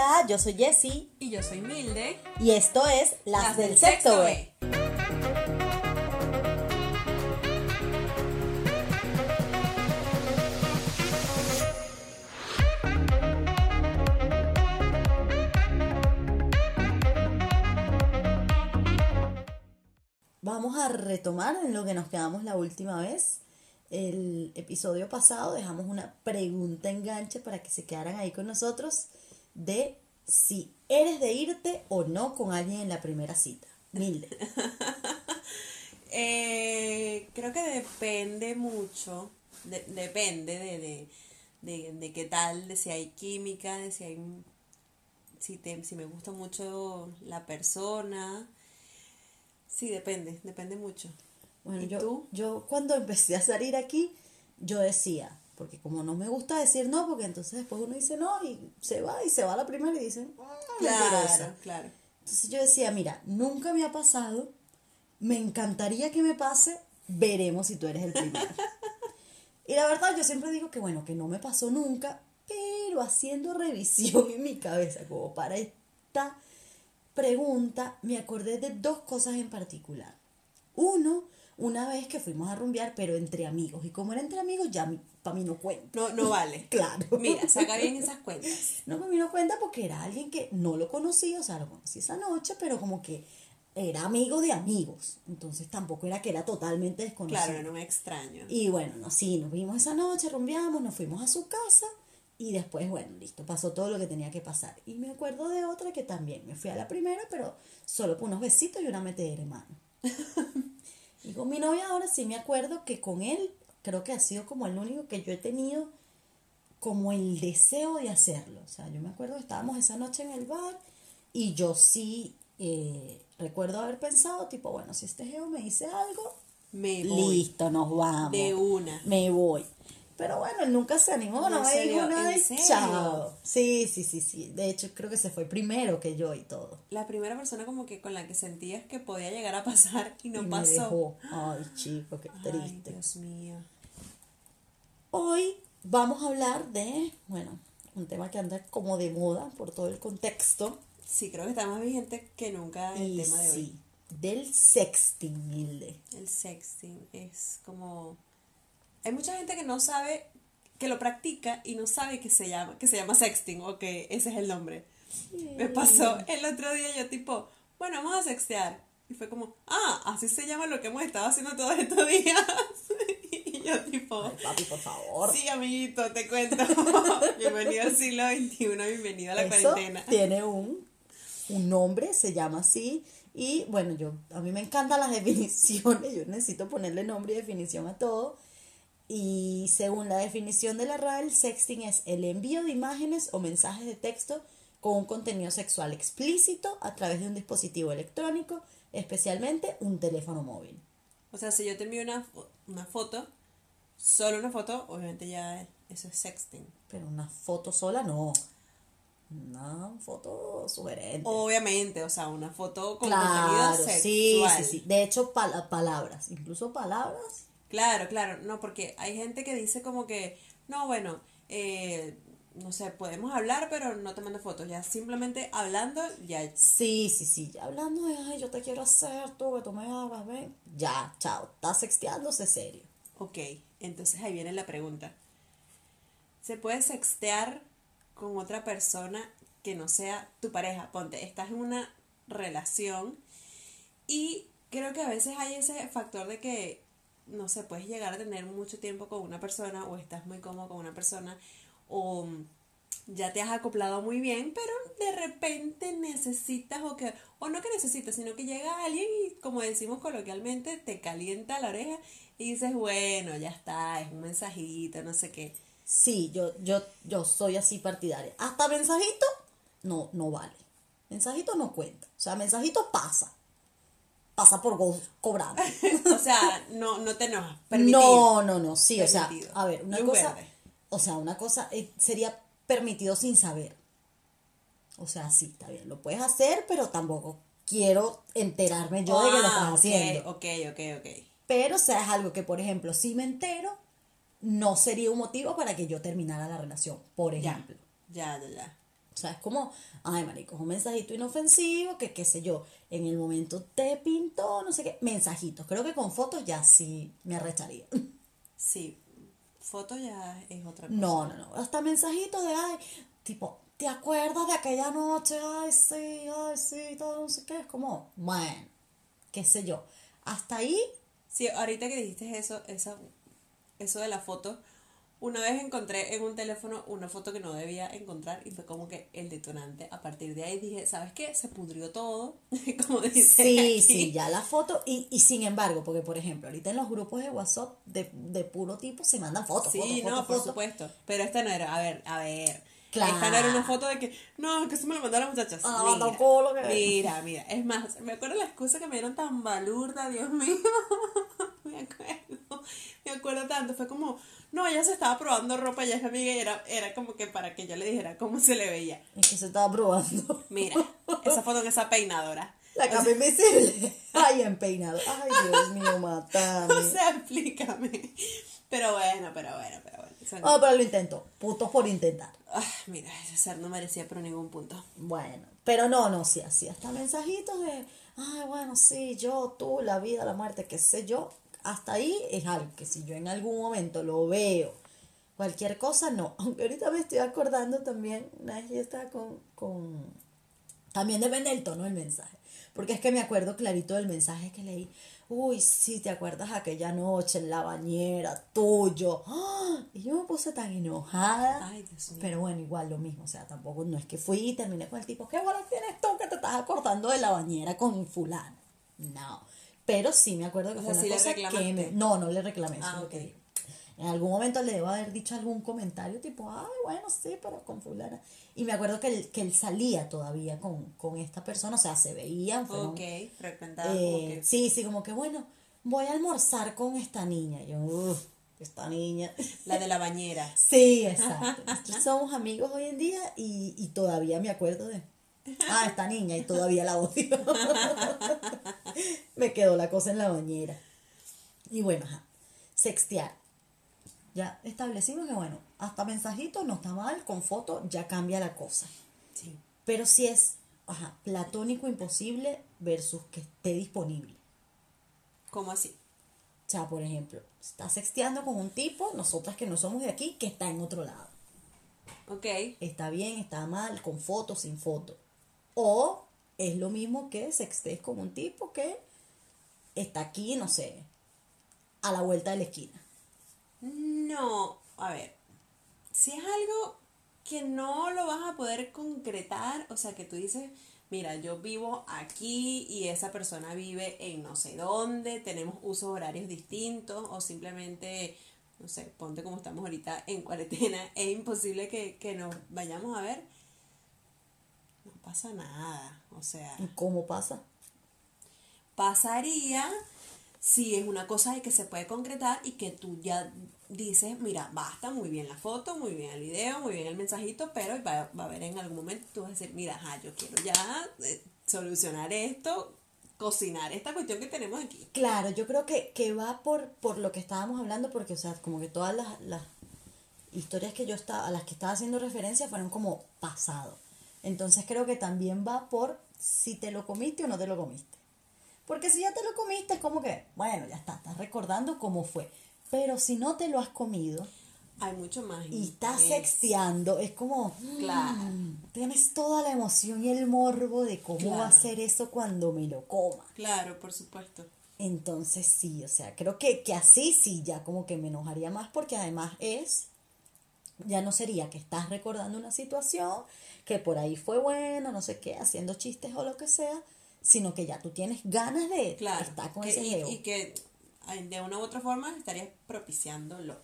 Hola, yo soy Jessie Y yo soy Milde. y esto es Las, del, Sexto B. Vamos a retomar en lo que nos quedamos la última vez. El episodio pasado dejamos una pregunta enganche para que se quedaran ahí con nosotros de si eres de irte o no con alguien en la primera cita. Milde. Eh, creo que depende mucho, de- depende de, de, de, de qué tal, de si hay química, de si hay, si, te, si me gusta mucho la persona. Sí, depende, depende mucho. Bueno, ¿Y yo, tú? yo cuando empecé a salir aquí, yo decía, porque como no me gusta decir no, porque entonces después uno dice no y se va y se va a la primera y dicen, "Mm, mentirosa". Claro, claro. Entonces yo decía, mira, nunca me ha pasado, me encantaría que me pase, veremos si tú eres el primero. y la verdad yo siempre digo que bueno, que no me pasó nunca, pero haciendo revisión en mi cabeza, como para esta pregunta, me acordé de dos cosas en particular. Uno, una vez que fuimos a rumbear, pero entre amigos, y como era entre amigos, ya para mí no cuenta. No, no vale. Claro. Mira, saca bien esas cuentas. No me vino cuenta porque era alguien que no lo conocía, o sea, lo conocí esa noche, pero como que era amigo de amigos. Entonces tampoco era que era totalmente desconocido. Claro, no me extraño. Y bueno, no, sí, nos vimos esa noche, rumbeamos, nos fuimos a su casa y después, bueno, listo, pasó todo lo que tenía que pasar. Y me acuerdo de otra que también me fui a la primera, pero solo por unos besitos y una metedera en mano. con mi novia ahora sí me acuerdo que con él creo que ha sido como el único que yo he tenido como el deseo de hacerlo. O sea, yo me acuerdo que estábamos esa noche en el bar y yo sí eh, recuerdo haber pensado, tipo, bueno, si este geo me dice algo, Me voy. listo, nos vamos. De una. Me voy. Pero bueno, él nunca se animó, no, ¿En me dijo nada ¿En y chao. Sí, sí, sí, sí. De hecho, creo que se fue primero que yo y todo. La primera persona como que con la que sentías que podía llegar a pasar y no y me pasó. dejó. Ay, chico, qué Ay, triste. Dios mío. Hoy vamos a hablar de, bueno, un tema que anda como de moda por todo el contexto. Sí, creo que está más vigente que nunca el y tema de sí, hoy. del sexting, Hilde. El sexting es como... Hay mucha gente que no sabe, que lo practica y no sabe que se llama, que se llama sexting o que ese es el nombre. Me pasó el otro día yo tipo, bueno, vamos a sextear. Y fue como, ah, así se llama lo que hemos estado haciendo todos estos días. y yo tipo, Ay, papi, por favor. sí, amiguito, te cuento. bienvenido al siglo XXI, bienvenido a la Eso cuarentena. tiene un, un nombre, se llama así. Y bueno, yo a mí me encantan las definiciones, yo necesito ponerle nombre y definición a todo. Y según la definición de la RAE, el sexting es el envío de imágenes o mensajes de texto con un contenido sexual explícito a través de un dispositivo electrónico, especialmente un teléfono móvil. O sea, si yo te envío una, una foto, solo una foto, obviamente ya eso es sexting. Pero una foto sola no. Una foto sugerente. Obviamente, o sea, una foto con claro, contenido sí, sexual. sí, sí. De hecho, pala- palabras, incluso palabras. Claro, claro, no, porque hay gente que dice como que, no, bueno, eh, no sé, podemos hablar, pero no te mando fotos. Ya simplemente hablando, ya. Sí, sí, sí. ya Hablando de, ay, yo te quiero hacer, tú que tú me hagas, ven. Ya, chao. Estás sexteándose serio. Ok, entonces ahí viene la pregunta. ¿Se puede sextear con otra persona que no sea tu pareja? Ponte, estás en una relación y creo que a veces hay ese factor de que, no sé, puedes llegar a tener mucho tiempo con una persona o estás muy cómodo con una persona o ya te has acoplado muy bien, pero de repente necesitas o que, o no que necesitas, sino que llega alguien y como decimos coloquialmente, te calienta la oreja y dices, bueno, ya está, es un mensajito, no sé qué. Sí, yo, yo, yo soy así partidaria. Hasta mensajito, no, no vale. Mensajito no cuenta. O sea, mensajito pasa. Pasa por go- cobrando. O sea, no, no te enojas. Permitido. No, no, no, sí, o sea, a ver, una Luz cosa, verde. o sea, una cosa eh, sería permitido sin saber. O sea, sí, está bien, lo puedes hacer, pero tampoco quiero enterarme yo de que lo estás Ah, ok, haciendo. Ok, ok, ok. Pero, o sea, es algo que, por ejemplo, si me entero, no sería un motivo para que yo terminara la relación, por ejemplo. ya, ya, ya. Sea, es como, ay, marico, es un mensajito inofensivo, que qué sé yo, en el momento te pintó, no sé qué, mensajitos. Creo que con fotos ya sí me arrecharía. Sí, foto ya es otra cosa. No, no, no. Hasta mensajitos de, ay, tipo, ¿te acuerdas de aquella noche? Ay, sí, ay, sí, todo no sé qué. Es como, bueno, qué sé yo. Hasta ahí, Sí, ahorita que dijiste eso, esa, eso de la foto, una vez encontré en un teléfono una foto que no debía encontrar y fue como que el detonante. A partir de ahí dije, ¿sabes qué? Se pudrió todo, como dice sí, aquí. sí, ya la foto. Y, y sin embargo, porque por ejemplo, ahorita en los grupos de WhatsApp de, de puro tipo se mandan fotos. Sí, fotos, no, fotos, por fotos. supuesto. Pero esta no era, a ver, a ver. Claro. Esta no era una foto de que, no, que se me lo mandaron muchachas. Ah, mira, tampoco lo que- mira, mira. Es más, me acuerdo la excusa que me dieron tan balurda, Dios mío. me acuerdo. Me acuerdo tanto. Fue como, no, ella se estaba probando ropa y esa amiga y era, era como que para que yo le dijera cómo se le veía. Es que se estaba probando. Mira, esa foto con esa peinadora. La capa invisible. Ay, empeinado. Ay, Dios mío, matame. O sea, explícame. Pero bueno, pero bueno, pero bueno. Son- Ah, pero lo intento. Putos por intentar. Ah, mira, ese ser no merecía por ningún punto. Bueno, pero no, no, sí, así hasta mensajitos de, ay, bueno, sí, yo, tú, la vida, la muerte, qué sé yo. Hasta ahí es algo que si yo en algún momento lo veo, cualquier cosa, no. Aunque ahorita me estoy acordando también, una vez yo estaba con, con, también depende del tono del mensaje. Porque es que me acuerdo clarito del mensaje que leí. Uy, sí, ¿te acuerdas aquella noche en la bañera, tuyo? ¡Ah! Y yo me puse tan enojada. Ay, Dios mío. Pero bueno, igual lo mismo. O sea, tampoco no es que fui y terminé con el tipo, ¿qué bolas tienes tú que te estás acordando de la bañera con fulano? No. Pero sí me acuerdo que O fue sea, una cosa que me... No, no le reclamé. Ah. En algún momento le debo haber dicho algún comentario tipo, ay, bueno, sí, pero con fulana. Y me acuerdo que él, que él salía todavía con, con esta persona, o sea, se veían. fueron, Ok, frecuentaba como eh. Sí, sí, como que bueno, voy a almorzar con esta niña. Yo, uff, esta niña. La de la bañera. Sí, exacto. Nosotros somos amigos hoy en día y, y todavía me acuerdo de, ah, esta niña y todavía la odio. me quedó la cosa en la bañera. Y bueno, ajá, sextear. Ya establecimos que bueno, hasta mensajitos no está mal, con foto ya cambia la cosa. Sí. Pero si es, ajá, platónico imposible versus que esté disponible. ¿Cómo así? O sea, por ejemplo, estás sexteando con un tipo, nosotras que no somos de aquí, que está en otro lado. Ok. Está bien, está mal, con foto, sin foto. O es lo mismo que sextees con un tipo que está aquí, no sé, a la vuelta de la esquina. No, a ver. Si es algo que no lo vas a poder concretar, o sea, que tú dices, mira, yo vivo aquí y esa persona vive en no sé dónde, tenemos usos horarios distintos o simplemente, no sé, ponte como estamos ahorita en cuarentena, es imposible que, que nos vayamos a ver. Pasa nada, o sea, ¿Y cómo pasa? pasaría si es una cosa de que se puede concretar y que tú ya dices, mira, basta, muy bien la foto, muy bien el video, muy bien el mensajito, pero va, va a haber en algún momento tú vas a decir, mira, ajá, yo quiero ya eh, solucionar esto, cocinar esta cuestión que tenemos aquí. Claro, yo creo que, que va por, por lo que estábamos hablando, porque, o sea, como que todas las, las historias que yo estaba, a las que estaba haciendo referencia fueron como pasado. Entonces creo que también va por si te lo comiste o no te lo comiste. Porque si ya te lo comiste es como que, bueno, ya está, estás recordando cómo fue. Pero si no te lo has comido Hay mucho más. y estás interés. sexteando, es como, Claro. mm, tienes toda la emoción y el morbo de cómo va a ser eso cuando me lo coma. Claro, por supuesto. Entonces sí, o sea, creo que, que así sí, ya como que me enojaría más porque además es, ya no sería que estás recordando una situación que por ahí fue buena, no sé qué, haciendo chistes o lo que sea, sino que ya tú tienes ganas de Claro. estar con que- ese y, geo. y que ay, de una u otra forma estarías propiciándolo.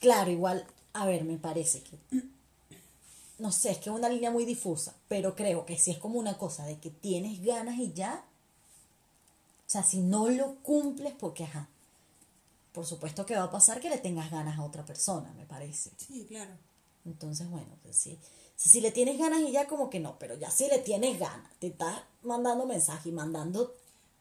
Claro, igual, a ver, me parece que, no sé, es que es una línea muy difusa, pero creo que si es como una cosa de que tienes ganas y ya, o sea, si no lo cumples, porque, ajá, por supuesto que va a pasar que le tengas ganas a otra persona, me parece. Sí, claro. Entonces, bueno, pues sí. Si, si le tienes ganas y ya como que no, pero ya si le tienes ganas, te estás mandando mensajes y mandando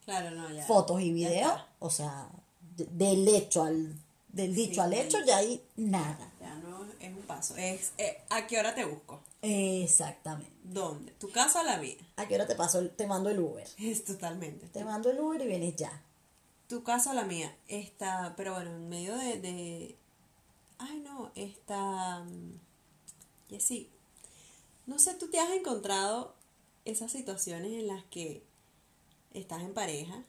Claro, no, ya. fotos y videos, o sea, de- del hecho al, del dicho Sí, al hecho ya hay nada. Ya no es un paso. Es, eh, ¿A qué hora te busco? Exactamente. ¿Dónde? ¿Tu casa o la mía? ¿A qué hora te paso? el- te mando el Uber. Es totalmente. Te mando el Uber y vienes ya. Tu casa o la mía. Está, pero bueno, en medio de. de... Ay, no, está. Y sí. No sé, tú te has encontrado esas situaciones en las que estás en pareja.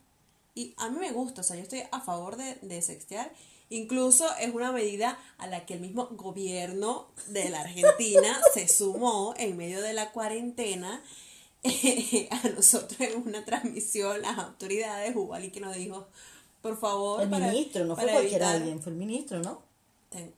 Y a mí me gusta, o sea, yo estoy a favor de, de sextear. Incluso es una medida a la que el mismo gobierno de la Argentina se sumó en medio de la cuarentena. a nosotros en una transmisión, las autoridades, hubo alguien que nos dijo, por favor, El para- ministro, no fue para cualquier evitar- alguien, fue el ministro, ¿no? Ten-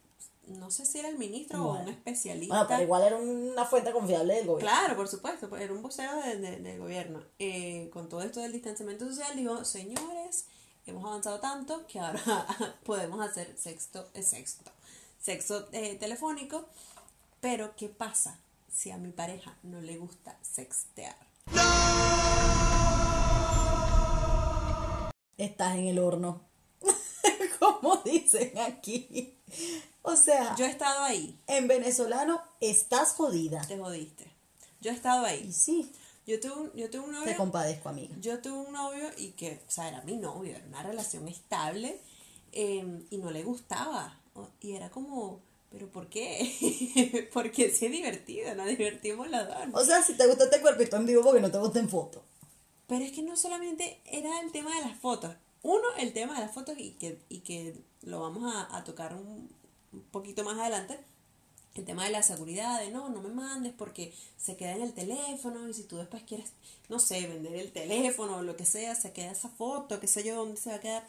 no sé si era el ministro o un especialista. Bueno, pero igual era una fuente confiable del gobierno. Claro, por supuesto, pues, era un vocero de- de- del gobierno. Eh, con todo esto del distanciamiento social, dijo, señores, hemos avanzado tanto que ahora podemos hacer sexto, eh, sexto, sexo eh, telefónico. Pero, ¿qué pasa si a mi pareja no le gusta sextear? Estás en el horno. Como dicen aquí. O sea, Yo he estado ahí, en venezolano estás jodida. te jodiste. Yo he estado Y ahí. sí, Yo tuve un, yo tuve un te novio. compadezco, amiga. Yo tuve un novio y que, o sea, era mi novio, era una relación estable eh, y no le gustaba. Y era como, ¿pero por qué? Porque sí es divertido, nos divertimos los dos. O sea, si te gusta este cuerpito en vivo porque no te gusta en foto. Pero es que no solamente era el tema de las fotos. Uno, el tema de las fotos y que, y que lo vamos a, tocar un, un poquito más adelante. El tema de la seguridad, de no, no me mandes porque se queda en el teléfono y si tú después quieres, no sé, vender el teléfono o lo que sea, se queda esa foto, qué sé yo, dónde se va a quedar.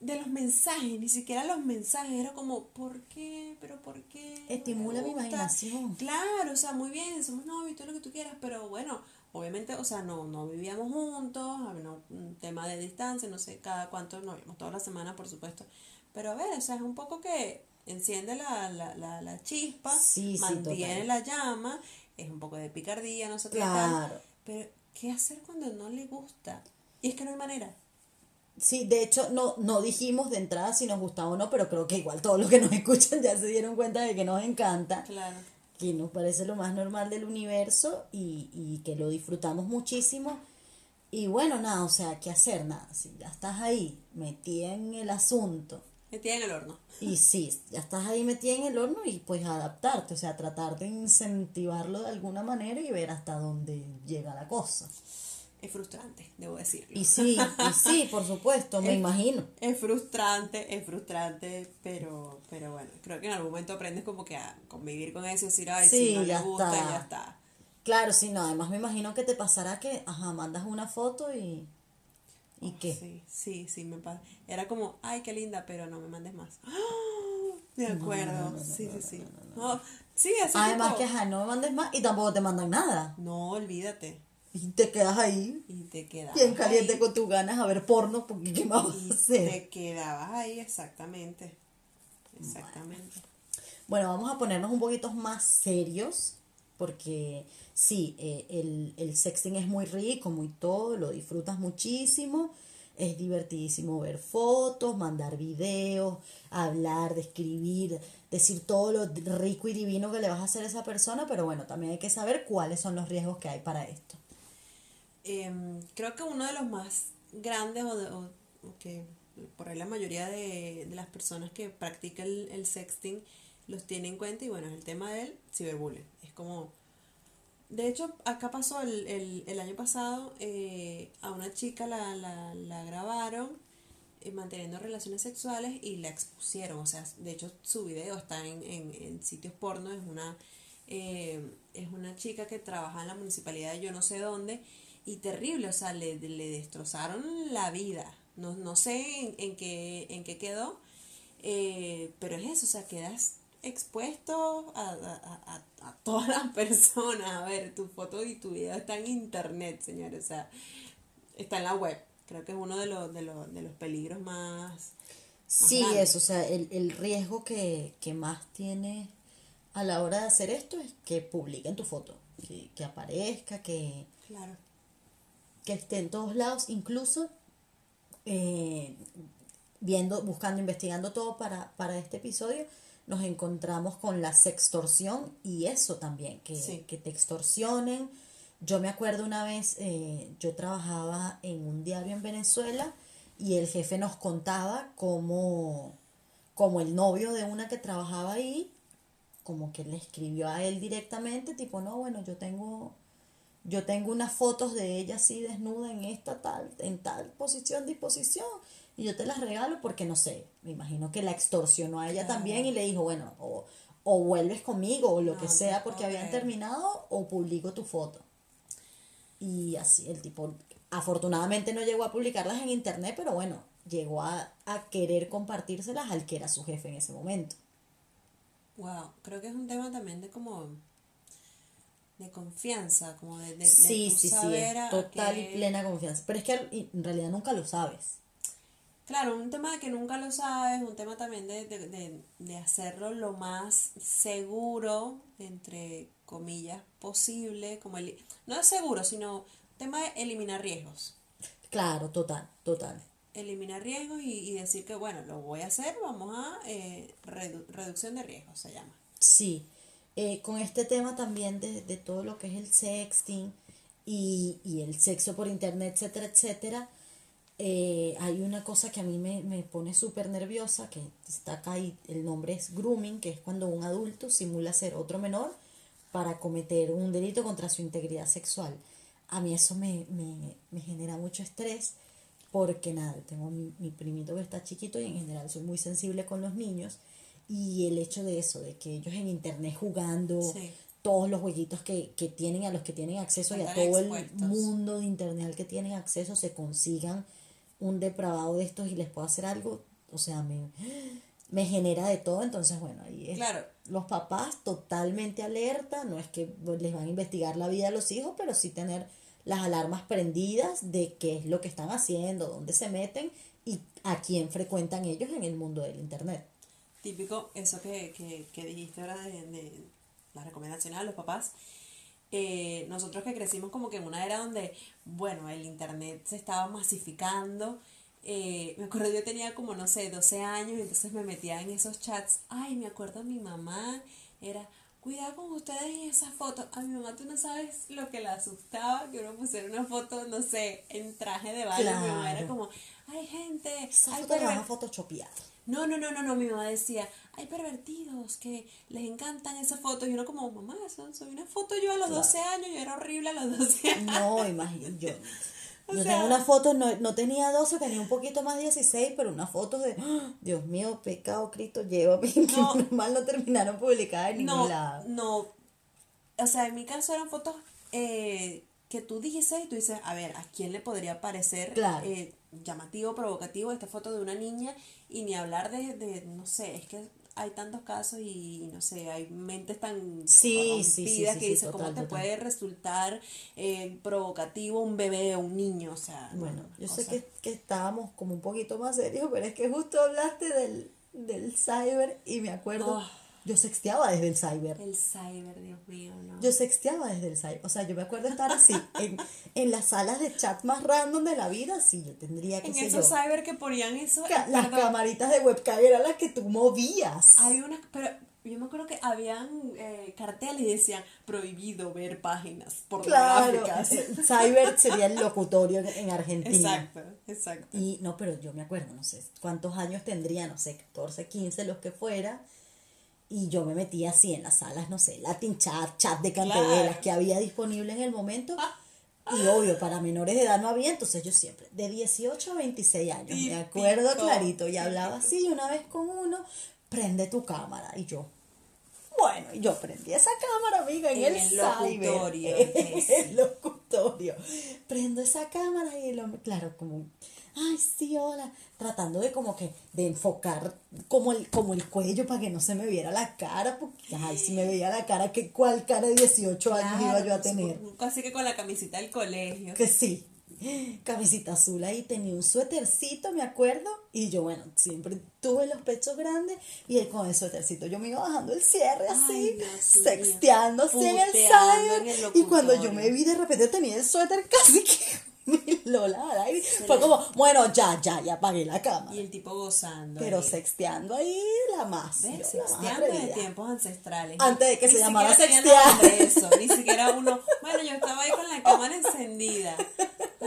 De los mensajes, ni siquiera los mensajes, era como, ¿por qué? ¿Pero por qué? Estimula mi imaginación. Claro, o sea, muy bien, somos novios, todo lo que tú quieras, pero bueno, obviamente, o sea, no, no vivíamos juntos, había un tema de distancia, no sé cada cuánto, no vimos toda la semana, por supuesto, pero a ver, o sea, es un poco que enciende la, la, la, la chispa, Sí, mantiene la llama, es un poco de picardía, no sé qué Claro. tal, pero ¿qué hacer cuando no le gusta? Y es que no hay manera. Sí, de hecho, no, no dijimos de entrada si nos gustaba o no, pero creo que igual todos los que nos escuchan ya se dieron cuenta de que nos encanta, Claro. que nos parece lo más normal del universo y, y que lo disfrutamos muchísimo. Y bueno, nada, o sea, ¿qué hacer? Nada, si ya estás ahí metida en el asunto Metida en el horno. y sí, ya estás ahí metida en el horno y pues adaptarte, o sea, tratar de incentivarlo de alguna manera y ver hasta dónde llega la cosa. Es frustrante, debo decirlo. Y sí, y sí, por supuesto, me Es- imagino. Es frustrante, es frustrante, pero, pero bueno, creo que en algún momento aprendes como que a convivir con eso decir, ay, Sí, si no le gusta, está. ya está. Claro, sí, no, además me imagino que te pasará que, ajá, mandas una foto y... ¿Y qué? Sí, sí, sí, me pasa. Era como, ay, qué linda, pero no me mandes más. De acuerdo, sí, sí, sí. Sí, así Además tipo, que, ajá, no me mandes más y tampoco te mandan nada. No, olvídate. Y te quedas ahí, Y te quedabas bien caliente ahí. con tus ganas a ver porno, porque ¿qué más vas a hacer? te quedabas ahí, exactamente. Exactamente. Bueno, vamos a ponernos un poquito más serios, porque sí, eh, el, el sexting es muy rico, muy todo, lo disfrutas muchísimo, es divertidísimo ver fotos, mandar videos, hablar, describir, decir todo lo rico y divino que le vas a hacer a esa persona, pero bueno, también hay que saber cuáles son los riesgos que hay para esto. Em, creo que uno de los más grandes o, de- o- que por ahí la mayoría de, de las personas que practican el, el sexting los tiene en cuenta y bueno, es el tema del ciberbullying. Es como... De hecho, acá pasó el, el, el año pasado, eh, a una chica la, la, la grabaron eh, manteniendo relaciones sexuales y la expusieron. O sea, de hecho su video está en, en, en sitios porno. Es una, eh, es una chica que trabaja en la municipalidad de yo no sé dónde y terrible. O sea, le, le destrozaron la vida. No, no sé en, en, qué, en qué quedó, eh, pero es eso. O sea, quedas expuesto a, a, a, a todas las personas. A ver, tu foto y tu video está en internet, señores. O sea, está en la web. Creo que es uno de los, de los, de los peligros más... Sí, grande. eso, o sea, el, el riesgo que, que más tiene a la hora de hacer esto es que publiquen tu foto, que, que aparezca, que, Claro. Que esté en todos lados, incluso eh, viendo, buscando, investigando todo para, para este episodio, nos encontramos con la sextorsión y eso también, que, Sí. que te extorsionen. Yo me acuerdo una vez, eh, yo trabajaba en un diario en Venezuela y el jefe nos contaba cómo, como el novio de una que trabajaba ahí, como que le escribió a él directamente, tipo, no, bueno, yo tengo, yo tengo unas fotos de ella así desnuda en esta tal, en tal posición, disposición, y yo te las regalo porque no sé, me imagino que la extorsionó a ella Claro. también y le dijo, bueno, o, o vuelves conmigo o lo No, que sea porque habían terminado o publico tu foto. Y así el tipo, afortunadamente no llegó a publicarlas en internet, pero bueno, llegó a, a querer compartírselas al que era su jefe en ese momento. Wow, creo que es un tema también de como de confianza, como de, de, de Sí, sí, sí, es total y plena confianza. Pero es que en realidad nunca lo sabes. Claro, un tema de que nunca lo sabes, un tema también de, de, de, hacerlo lo más seguro, entre comillas, posible, como el, no es seguro, sino tema de eliminar riesgos. Claro, total, total. Eliminar riesgos y, y decir que, bueno, lo voy a hacer, vamos a eh, redu- reducción de riesgos, se llama. Sí, eh, con este tema también de, de todo lo que es el sexting y, y el sexo por internet, etcétera, etcétera, eh, hay una cosa que a mí me, me pone súper nerviosa, que está acá y el nombre es grooming, que es cuando un adulto simula ser otro menor para cometer un delito contra su integridad sexual. A mí eso me, me, me genera mucho estrés porque nada, tengo mi, mi primito que está chiquito y en general soy muy sensible con los niños y el hecho de eso, de que ellos en internet jugando Sí. todos los jueguitos que, que tienen, a los que tienen acceso y a todo el mundo de internet al que tienen acceso se consigan un depravado de estos y les puedo hacer algo, o sea, me, me genera de todo, entonces bueno, ahí es Claro. los papás totalmente alerta, no es que les van a investigar la vida a los hijos, pero sí tener las alarmas prendidas de qué es lo que están haciendo, dónde se meten y a quién frecuentan ellos en el mundo del internet. Típico, eso que, que, que dijiste ahora de, de las recomendaciones a los papás. Eh, nosotros que crecimos como que en una era donde, bueno, el internet se estaba masificando. eh, me acuerdo yo tenía como, no sé, 12 años y entonces me metía en esos chats. Ay, me acuerdo mi mamá era, cuidado con ustedes y esas fotos. A mi mamá tú no sabes lo que la asustaba que uno pusiera una foto, no sé, en traje de baño. Mi mamá era Claro. como, ay gente, Esa ay, foto la no, no, no, no, no, mi mamá decía, hay pervertidos que les encantan esas fotos. Y uno como, mamá, eso, soy una foto yo a los Claro. 12 años, yo era horrible a los 12 años. No, imagino, yo, O yo sea- tengo una foto, no, no tenía 12, tenía un poquito más 16, pero una foto de, ¡ah! Dios mío, pecado, Cristo, llévame, que No. normal no terminaron publicadas en ningún No, lado. no, o sea, en mi caso eran fotos eh, que tú dices y tú dices, a ver, ¿a quién le podría parecer Claro. eh, llamativo, provocativo esta foto de una niña? Y ni hablar de, de, no sé, es que hay tantos casos y no sé, hay mentes tan Sí, que dicen, ¿cómo te total. puede resultar eh, provocativo un bebé o un niño? O sea, no, Bueno, no, yo sé que, que estábamos como un poquito más serios, pero es que justo hablaste del, del cyber y me acuerdo, Ah. Yo sexteaba desde el cyber. El cyber, Dios mío, no. Yo sexteaba desde el cyber. O sea, yo me acuerdo estar así, en, en las salas de chat más random de la vida, sí, yo tendría que en sé esos yo, cyber que ponían eso, ca- las perdón, camaritas de webcam eran las que tú movías. Hay unas, pero yo me acuerdo que habían eh, carteles y decían prohibido ver páginas Claro, pornográficas. el cyber sería el locutorio en- en Argentina. Exacto, exacto. Y no, pero yo me acuerdo, no sé cuántos años tendría, no sé, 14, 15, los que fuera. Y yo me metía así en las salas, no sé, Latin Chat, chat de canteras Claro. que había disponible en el momento. Y obvio, para menores de edad no había, entonces yo siempre, de 18 a 26 años, me acuerdo clarito, y hablaba así una vez con uno, prende tu cámara. Y yo, bueno, y yo prendí esa cámara, amiga, en, En el, el locutorio, en el locutorio. Prendo esa cámara y el hombre, claro, como, ay, sí, hola, tratando de como que, de enfocar como el, como el cuello para que no se me viera la cara, porque, ay, si me veía la cara, que cuál cara de 18 años iba yo a tener. Casi que con la camisita del colegio. Que sí. Camisita azul ahí, tenía un suétercito, me acuerdo. Y yo, bueno, siempre tuve los pechos grandes. Y él con el suétercito, yo me iba bajando el cierre así, así en el el y cuando yo me vi, de repente tenía el suéter casi que Lola Araidi fue como, bueno, ya, ya, ya apagué la cámara. Y el tipo gozando. Pero ahí. sexteando ahí la más. ¿Ves? yo, la más Sexteando de tiempos ancestrales. Antes de que Ni se llamara sextear. eso. Ni siquiera uno. Bueno, yo estaba ahí con la cámara encendida.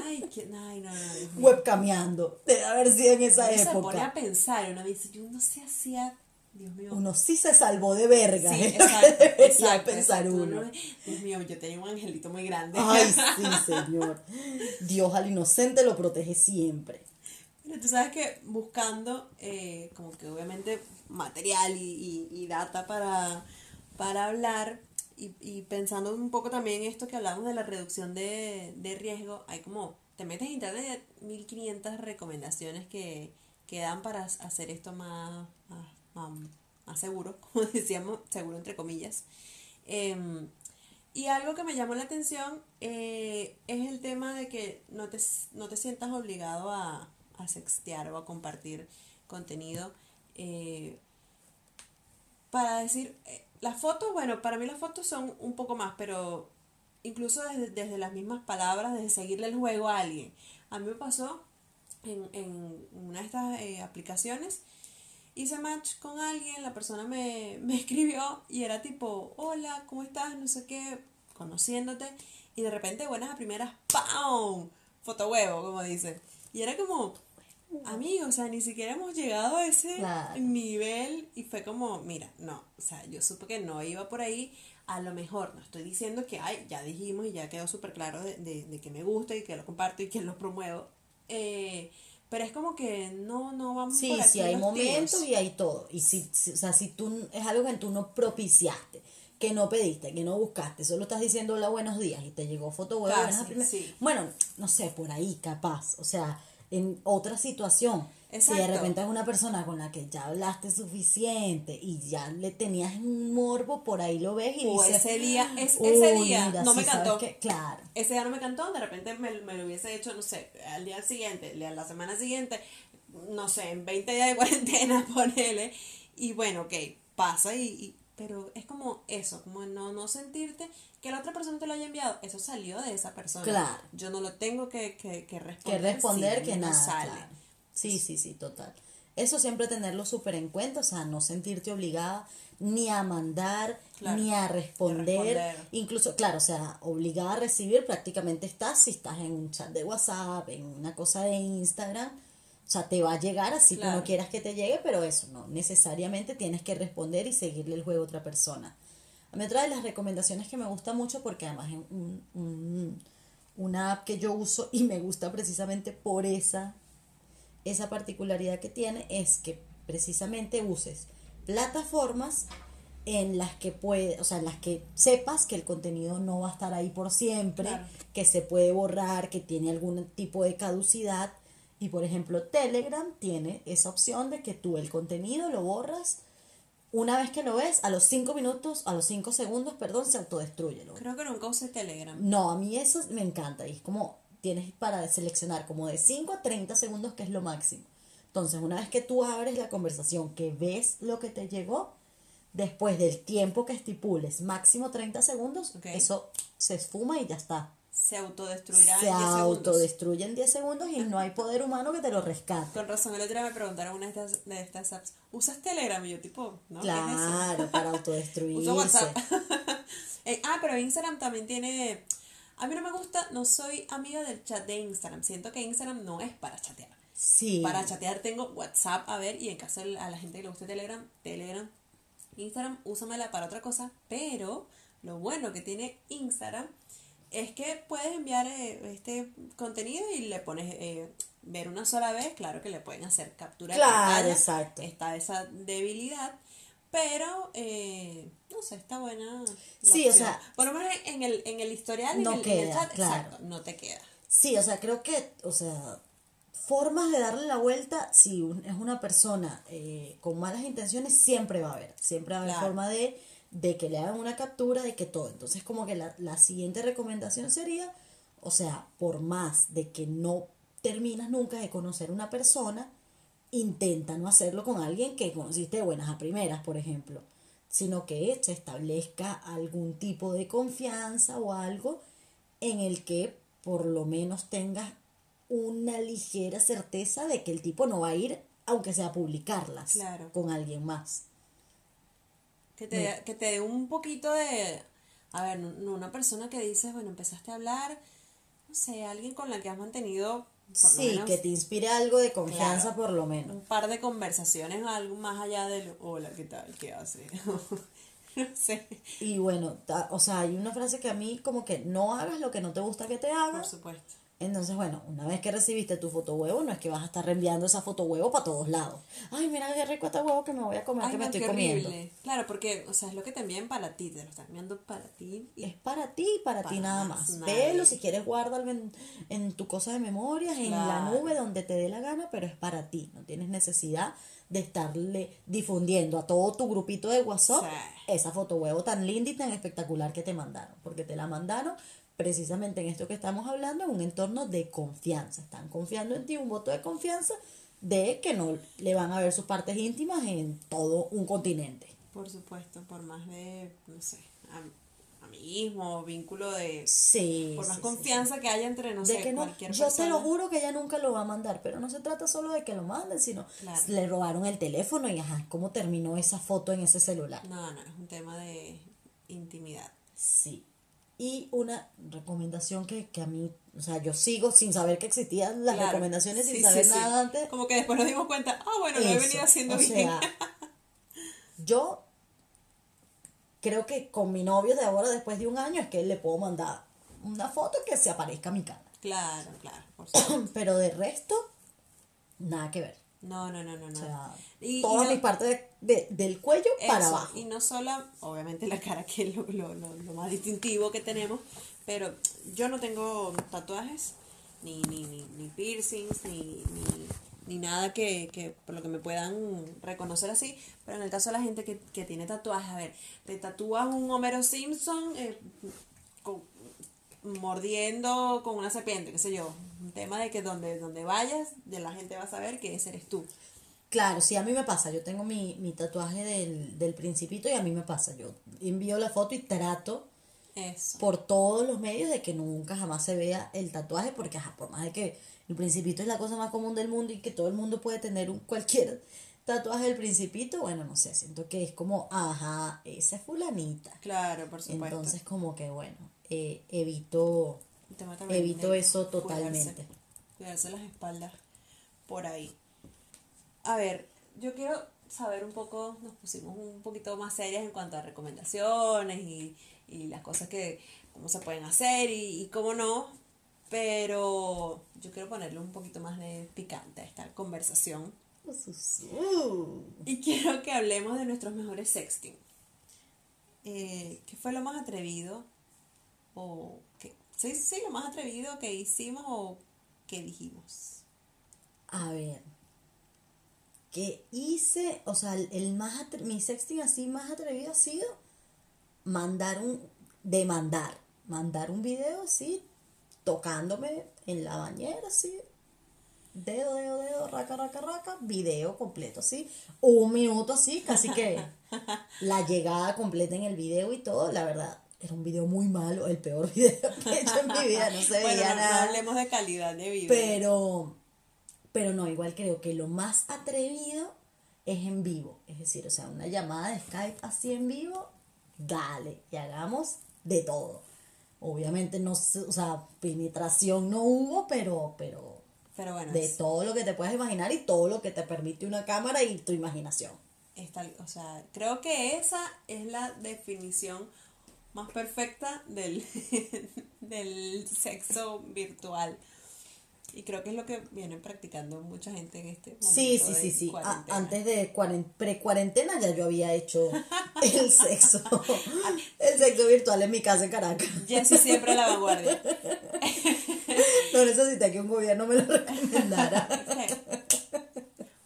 Ay, que, ay no, no. Mío. Webcameando. Debe haber sido en esa Uno se pone a época. pensar, uno dice, yo no se hacía. Dios mío. Uno sí se salvó de verga. Sí, es lo que exacto, pensar exacto. uno. Dios mío, yo tenía un angelito muy grande. Ay, sí, señor. Dios al inocente lo protege siempre. Mira, tú sabes que buscando, eh, como que obviamente material y, y- y data para, para hablar y, y pensando un poco también en esto que hablamos de la reducción de, de riesgo, hay como, te metes en internet, 1500 recomendaciones que, que dan para hacer esto más, más, más, más seguro, como decíamos, seguro entre comillas. Em, y algo que me llamó la atención eh, es el tema de que no te, no te sientas obligado a, a sextear o a compartir contenido. eh, para decir, eh, las fotos, bueno, para mí las fotos son un poco más, pero incluso desde, desde las mismas palabras, desde seguirle el juego a alguien. A mí me pasó en, en una de estas aplicaciones hice match con alguien, la persona me, me escribió y era tipo, hola, ¿cómo estás? No sé qué, conociéndote. Y de repente, buenas a primeras, ¡pam! Foto huevo, como dice. Y era como, amigo, o sea, ni siquiera hemos llegado a ese Claro. nivel. Y fue como, mira, no, o sea, yo supe que no iba por ahí. A lo mejor, no estoy diciendo que, ay, ya dijimos y ya quedó súper claro de, de, de que me gusta y que lo comparto y que lo promuevo. Eh, pero es como que no, no vamos Sí, por aquí sí hay los momentos y hay todo. Y si, si- o sea, si tú es algo que tú no propiciaste, que no pediste, que no buscaste, solo estás diciendo hola, buenos días y te llegó foto buenas sí. Bueno, no sé, por ahí capaz. O sea, en otra situación. Si de repente es una persona con la que ya hablaste suficiente y ya le tenías un morbo, por ahí lo ves y O dices, ese día, es, "Uy, ese día mira, no me ¿sabes cantó. Claro. Ese día no me cantó, de repente me, me lo hubiese hecho, no sé, al día siguiente, la la semana siguiente, no sé, en 20 días de cuarentena, ponele. Y bueno, ok, pasa y, y- pero es como eso, como no, no sentirte que la otra persona te lo haya enviado, eso salió de esa persona. Claro. Yo no lo tengo que, que, que que responder. responder si que no nada. sale. claro. Sí, sí, sí, total. Eso siempre tenerlo súper en cuenta, o sea, no sentirte obligada ni a mandar, Claro, ni a responder. responder. Incluso, claro, o sea, obligada a recibir prácticamente estás si estás en un chat de WhatsApp, en una cosa de Instagram. O sea, te va a llegar así tú Claro. no quieras que te llegue, pero eso no, necesariamente tienes que responder y seguirle el juego a otra persona. A mí otra de las recomendaciones que me gusta mucho, porque además es un- un- una app que yo uso y me gusta precisamente por esa, esa particularidad que tiene, es que precisamente uses plataformas en las que puede, o sea, en las que sepas que el contenido no va a estar ahí por siempre, Claro. que se puede borrar, que tiene algún tipo de caducidad. Y por ejemplo, Telegram tiene esa opción de que tú el contenido lo borras una vez que lo ves, a los 5 minutos, a los 5 segundos, perdón, se autodestruye. Creo que nunca usé Telegram. No, a mí eso me encanta. Y es como, tienes para seleccionar como de 5 a 30 segundos, que es lo máximo. Entonces, una vez que tú abres la conversación, que ves lo que te llegó, después del tiempo que estipules, máximo 30 segundos, eso se esfuma y ya está. Se autodestruirá Se en 10 segundos. autodestruye en 10 segundos y no hay poder humano que te lo rescate. Con razón, el otro día me preguntaron una de estas, de estas apps, ¿usas Telegram? Y yo tipo, ¿no? ¿qué es eso? Claro, para autodestruirse. Uso WhatsApp. Eh, ah, pero Instagram también tiene... A mí no me gusta, no soy amiga del chat de Instagram. Siento que Instagram no es para chatear. Sí. Para chatear tengo WhatsApp, a ver, y en caso de a la gente que le guste Telegram, Telegram. Instagram, úsamela para otra cosa, pero lo bueno que tiene Instagram es que puedes enviar eh, este contenido y le pones eh, ver una sola vez, claro que le pueden hacer captura de Claro, pantalla, exacto. está esa debilidad, pero eh, no sé, está buena. Sí, o sea, por lo menos en, el, en el historial, no en, el, en el queda, chat, claro. exacto, no te queda. Sí, o sea, creo que, o sea, formas de darle la vuelta, si un- es una persona eh, con malas intenciones, siempre va a haber, siempre va a haber Claro. forma de, de que le hagan una captura, de que todo. Entonces, como que la, la siguiente recomendación sería, o sea, por más de que no terminas nunca de conocer una persona, intenta no hacerlo con alguien que conociste de buenas a primeras, por ejemplo, sino que se establezca algún tipo de confianza o algo en el que por lo menos tengas una ligera certeza de que el tipo no va a ir, aunque sea a publicarlas Claro. con alguien más. Que te, que te dé un poquito de... A ver, no- no una persona que dices, bueno, empezaste a hablar, no sé, alguien con la que has mantenido Sí, menos que te inspire algo de confianza Claro. por lo menos. un par de conversaciones, algo más allá del hola, ¿qué tal? ¿Qué hace? no sé, Y bueno, ta- o sea, hay una frase que a mí como que no hagas lo que no te gusta que te por hagas. supuesto. Entonces, bueno, una vez que recibiste tu foto huevo, no es que vas a estar reenviando esa foto huevo para todos lados. Ay, mira qué rico este huevo que me voy a comer, Ay, que me estoy qué comiendo. horrible. Claro, porque, o sea, es lo que te envían para ti, te lo están enviando para ti. Y Es para ti y para, ti Para nada más más. Velo, si quieres, guárdalo en, en tu cosa de memorias, en la nube, donde te dé la gana, pero es para ti. No tienes necesidad de estarle difundiendo a todo tu grupito de WhatsApp Sí. esa foto huevo tan linda y tan espectacular que te mandaron. Porque te la mandaron precisamente en esto que estamos hablando, en un entorno de confianza. Están confiando en ti, un voto de confianza de que no le van a ver sus partes íntimas en todo un continente. por supuesto, por más de, no sé, am- amiguismo, vínculo de... Sí. Por más sí, sí, sí. confianza que haya entre, no de sé, que no, cualquier yo persona. te lo juro que ella nunca lo va a mandar, pero no se trata solo de que lo manden, sino Claro. le robaron el teléfono y ajá, cómo terminó esa foto en ese celular. No, no, es un tema de intimidad. Sí. Y una recomendación que, que a mí, o sea, yo sigo sin saber que existían las Claro. recomendaciones, sin Sí, saber sí, sí. nada antes. Como que después nos dimos cuenta, ah, bueno, lo he Eso, venido haciendo o bien. sea, yo creo que con mi novio de ahora, después de un año, es que le puedo mandar una foto que se aparezca a mi cara. claro, claro, por supuesto. Pero de resto, nada que ver. No, no, no, no, no. O sea, Y- y todas no- mis partes de- de- del cuello para abajo. Y no solo, obviamente la cara que es lo, lo, lo, lo más distintivo que tenemos, pero yo no tengo tatuajes, ni, ni, ni, ni piercings, ni, ni, ni nada que, que por lo que me puedan reconocer así, pero en el caso de la gente que, que tiene tatuajes, a ver, te tatúas un Homero Simpson eh, mordiendo con una serpiente, qué sé yo, un tema de que donde, donde vayas, de la gente va a saber que ese eres tú. Claro, sí, a mí me pasa. Yo tengo mi, mi tatuaje del, del principito y a mí me pasa. Yo envío la foto y trato Eso. por todos los medios de que nunca jamás se vea el tatuaje, porque ajá, por más de que el principito es la cosa más común del mundo y que todo el mundo puede tener un, cualquier tatuaje del principito, bueno, no sé, siento que es como, ajá, esa es fulanita. Claro, por supuesto. Entonces como que bueno, eh, evito de eso totalmente. Cuidarse las espaldas por ahí. A ver, yo quiero saber un poco, nos pusimos un poquito más serias en cuanto a recomendaciones y, y las cosas que, cómo se pueden hacer y, y cómo no, pero yo quiero ponerle un poquito más de picante a esta conversación y quiero que hablemos de nuestros mejores sexting. Eh, ¿Qué fue lo más atrevido? O qué? Sí, sí, lo más atrevido que hicimos o que dijimos. A ver, que hice, o sea, el, el más atre- mi sexting así más atrevido ha sido mandar un, demandar, mandar un video así, tocándome en la bañera así, dedo, dedo, dedo, raca, raca, raca, video completo así, un minuto así, casi que la llegada completa en el video y todo, la verdad. Era un video muy malo, el peor video que he hecho en mi vida, no se bueno, veía no, hablemos de calidad de video. Pero, pero no, igual creo que lo más atrevido es en vivo. Es decir, o sea, una llamada de Skype así en vivo, dale, y hagamos de todo. Obviamente no, o sea, penetración no hubo, pero, pero Pero bueno, de es- todo lo que te puedes imaginar y todo lo que te permite una cámara y tu imaginación. es tal- o sea, creo que esa es la definición más perfecta del, del sexo virtual. Y creo que es lo que viene practicando mucha gente en este momento. Sí, sí, de sí, sí. Antes de cuaren- pre-cuarentena ya yo había hecho el sexo, el sexo virtual en mi casa en Caracas. Jessie siempre a la vanguardia. No necesité que un gobierno me lo recomendara.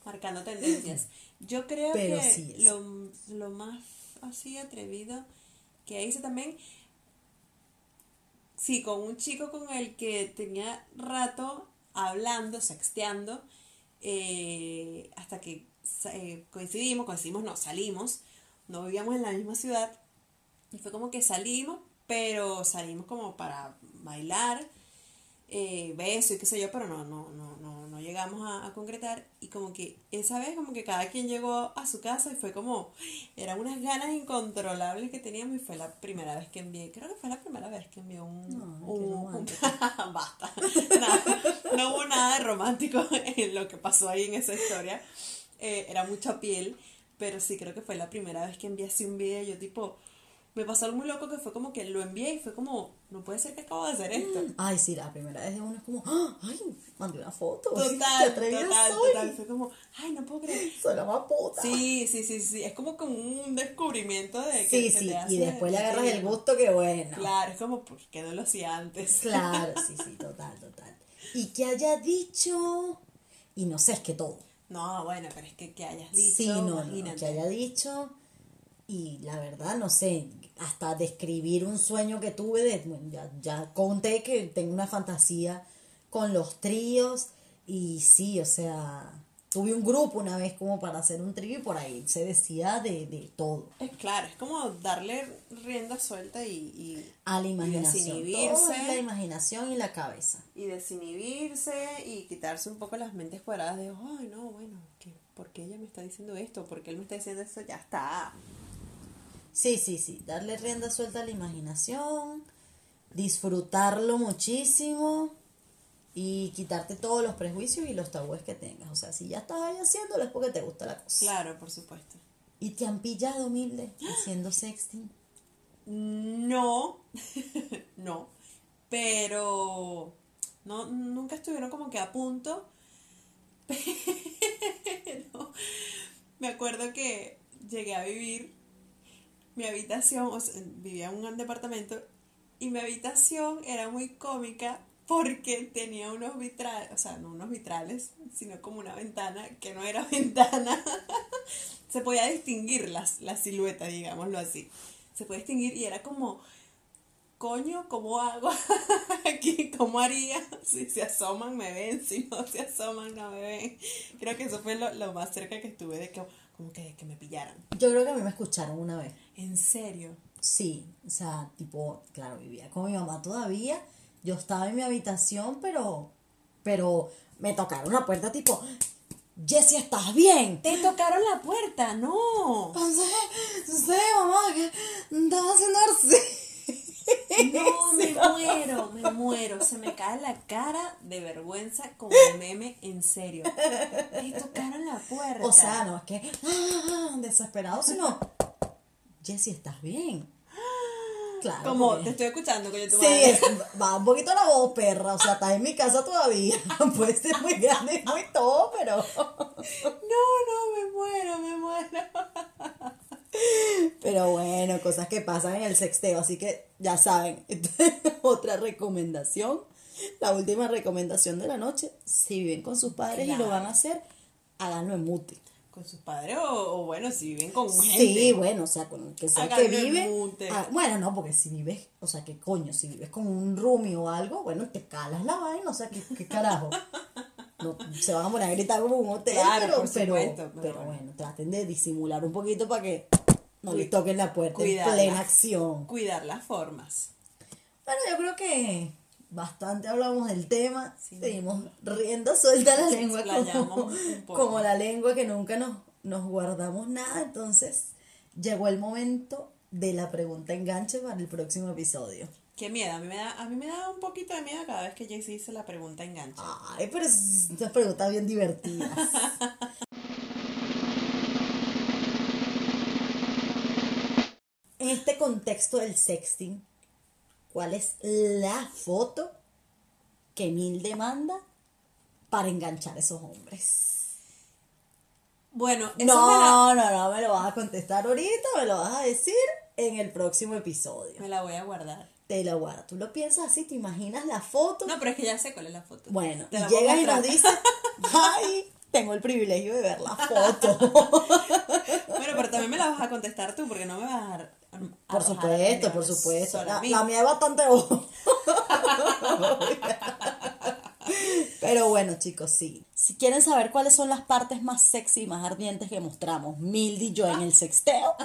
Marcando tendencias. Yo creo Pero que sí, lo, lo más así atrevido que hice también, sí, con un chico con el que tenía rato hablando, sexteando, eh, hasta que eh, coincidimos, coincidimos, no, salimos, no vivíamos en la misma ciudad, y fue como que salimos, pero salimos como para bailar, eh, beso y qué sé yo, pero no, no, no, no llegamos a, a concretar. Y como que esa vez como que cada quien llegó a su casa y fue como, eran unas ganas incontrolables que teníamos y fue la primera vez que envié, creo que fue la primera vez que envié un... Qué un- romántico. un- basta. Nada, no hubo nada de romántico en lo que pasó ahí en esa historia. Eh, era mucha piel, pero sí creo que fue la primera vez que envié así un video. Yo tipo, me pasó algo muy loco que fue como que lo envié y fue como, no puede ser que acabo de hacer esto. Ay, sí, la primera vez de uno es como, ¡Ah! ay, mandé una foto. ¿Qué Total, total, soy? total. Fue como, ay, no puedo creer. Soy la más puta. Sí, sí, sí, sí. Es como como un descubrimiento de que sí, se sí, te hace y después le agarras el gusto, que bueno. Claro, es como, ¿por qué no lo hacía antes? Claro, sí, sí, total, total. Y que haya dicho, y no sé, es que todo. No, bueno, pero es que que hayas dicho, sí, no, no, no, imagínate. que haya dicho, y la verdad, no sé, hasta describir un sueño que tuve, de, bueno, ya, ya conté que tengo una fantasía con los tríos, y sí, o sea, tuve un grupo una vez como para hacer un trío y por ahí se decía de, de todo. Es claro, es como darle rienda suelta y, y, A la imaginación. desinhibirse. Todo es la imaginación y la cabeza. y desinhibirse y quitarse un poco las mentes cuadradas de, ay, no, bueno, ¿qué, ¿por qué ella me está diciendo esto? ¿Por qué él me está diciendo esto? Ya está. Sí, sí, sí, darle rienda suelta a la imaginación, disfrutarlo muchísimo y quitarte todos los prejuicios y los tabúes que tengas. O sea, si ya estás ahí haciéndolo es porque te gusta la cosa. Claro, por supuesto. ¿Y te han pillado, humilde, haciendo sexting? No, no, pero no, nunca estuvieron como que a punto, pero me acuerdo que llegué a vivir mi habitación, vivía en un departamento y mi habitación era muy cómica porque tenía unos vitrales, o sea, no unos vitrales, sino como una ventana que no era ventana. Se podía distinguir las, la silueta, digámoslo así. Se puede distinguir y era como, coño, ¿cómo hago aquí? ¿Cómo haría? Si se asoman me ven, si no se asoman no me ven. Creo que eso fue lo, lo más cerca que estuve de que, como que, que me pillaran. Yo creo que a mí me escucharon una vez. ¿En serio? Sí, o sea, tipo, claro, vivía con mi mamá todavía. Yo estaba en mi habitación, pero, pero me tocaron la puerta tipo, Jessie, ¿estás bien? ¡Te tocaron la puerta! ¡No! Sé, sé, mamá, que estaba haciendo así. No, me muero, me muero. Se me cae la cara de vergüenza como el meme, en serio. Te tocaron la puerta. O sea, no es que ah, desesperado, sino Jessie, ¿estás bien? Claro. como te estoy escuchando, coño, tu Sí, madre. es- va un poquito la voz, perra. O sea, estás en mi casa todavía. Puede ser muy grande y muy todo, pero. No, no, me muero, me muero. Pero bueno, cosas que pasan en el sexteo. Así que ya saben. Otra recomendación. La última recomendación de la noche. Si viven con sus padres y lo van a hacer, háganlo en mute. Con sus padres o, o bueno, si viven con gente. Sí, bueno, o sea, con el que sea que Háganlo vive. ah, bueno, no, porque si vives, o sea, que coño, si vives con un roomie o algo, bueno, te calas la vaina, o sea, ¿qué, qué carajo? No, se van a poner a gritar como un hotel, Claro, pero, pero, bueno, traten de disimular un poquito para que no Cuid- les toquen la puerta en plena acción. Cuidar las formas. Bueno, yo creo que bastante hablamos del tema. Sí. Seguimos riendo suelta la lengua como, como la lengua que nunca nos, nos guardamos nada. Entonces, llegó el momento de la pregunta enganche para el próximo episodio. Qué miedo, a mí me da, a mí me da un poquito de miedo cada vez que Jaycee dice la pregunta engancha. Ay, pero es unas preguntas bien divertidas. en este contexto del sexting, ¿cuál es la foto que Mil demanda para enganchar a esos hombres? Bueno, eso la, No, no, no, me lo vas a contestar ahorita, me lo vas a decir en el próximo episodio. me la voy a guardar. Te la guardas, tú lo piensas así, te imaginas la foto. No, pero es que ya sé cuál es la foto. Bueno, Te la llegas y nos dices, ay, tengo el privilegio de ver la foto. Bueno, pero también me la vas a contestar tú porque no me vas a dar. a Por supuesto, por supuesto. La, mí. la mía es bastante. Pero bueno, chicos, sí. Si quieren saber cuáles son las partes más sexy y más ardientes que mostramos Mildy y yo en el sexteo,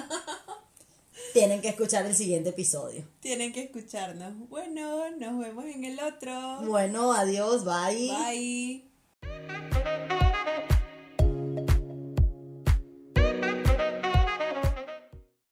tienen que escuchar el siguiente episodio. Tienen que escucharnos. Bueno, nos vemos en el otro. Bueno, adiós, bye. Bye.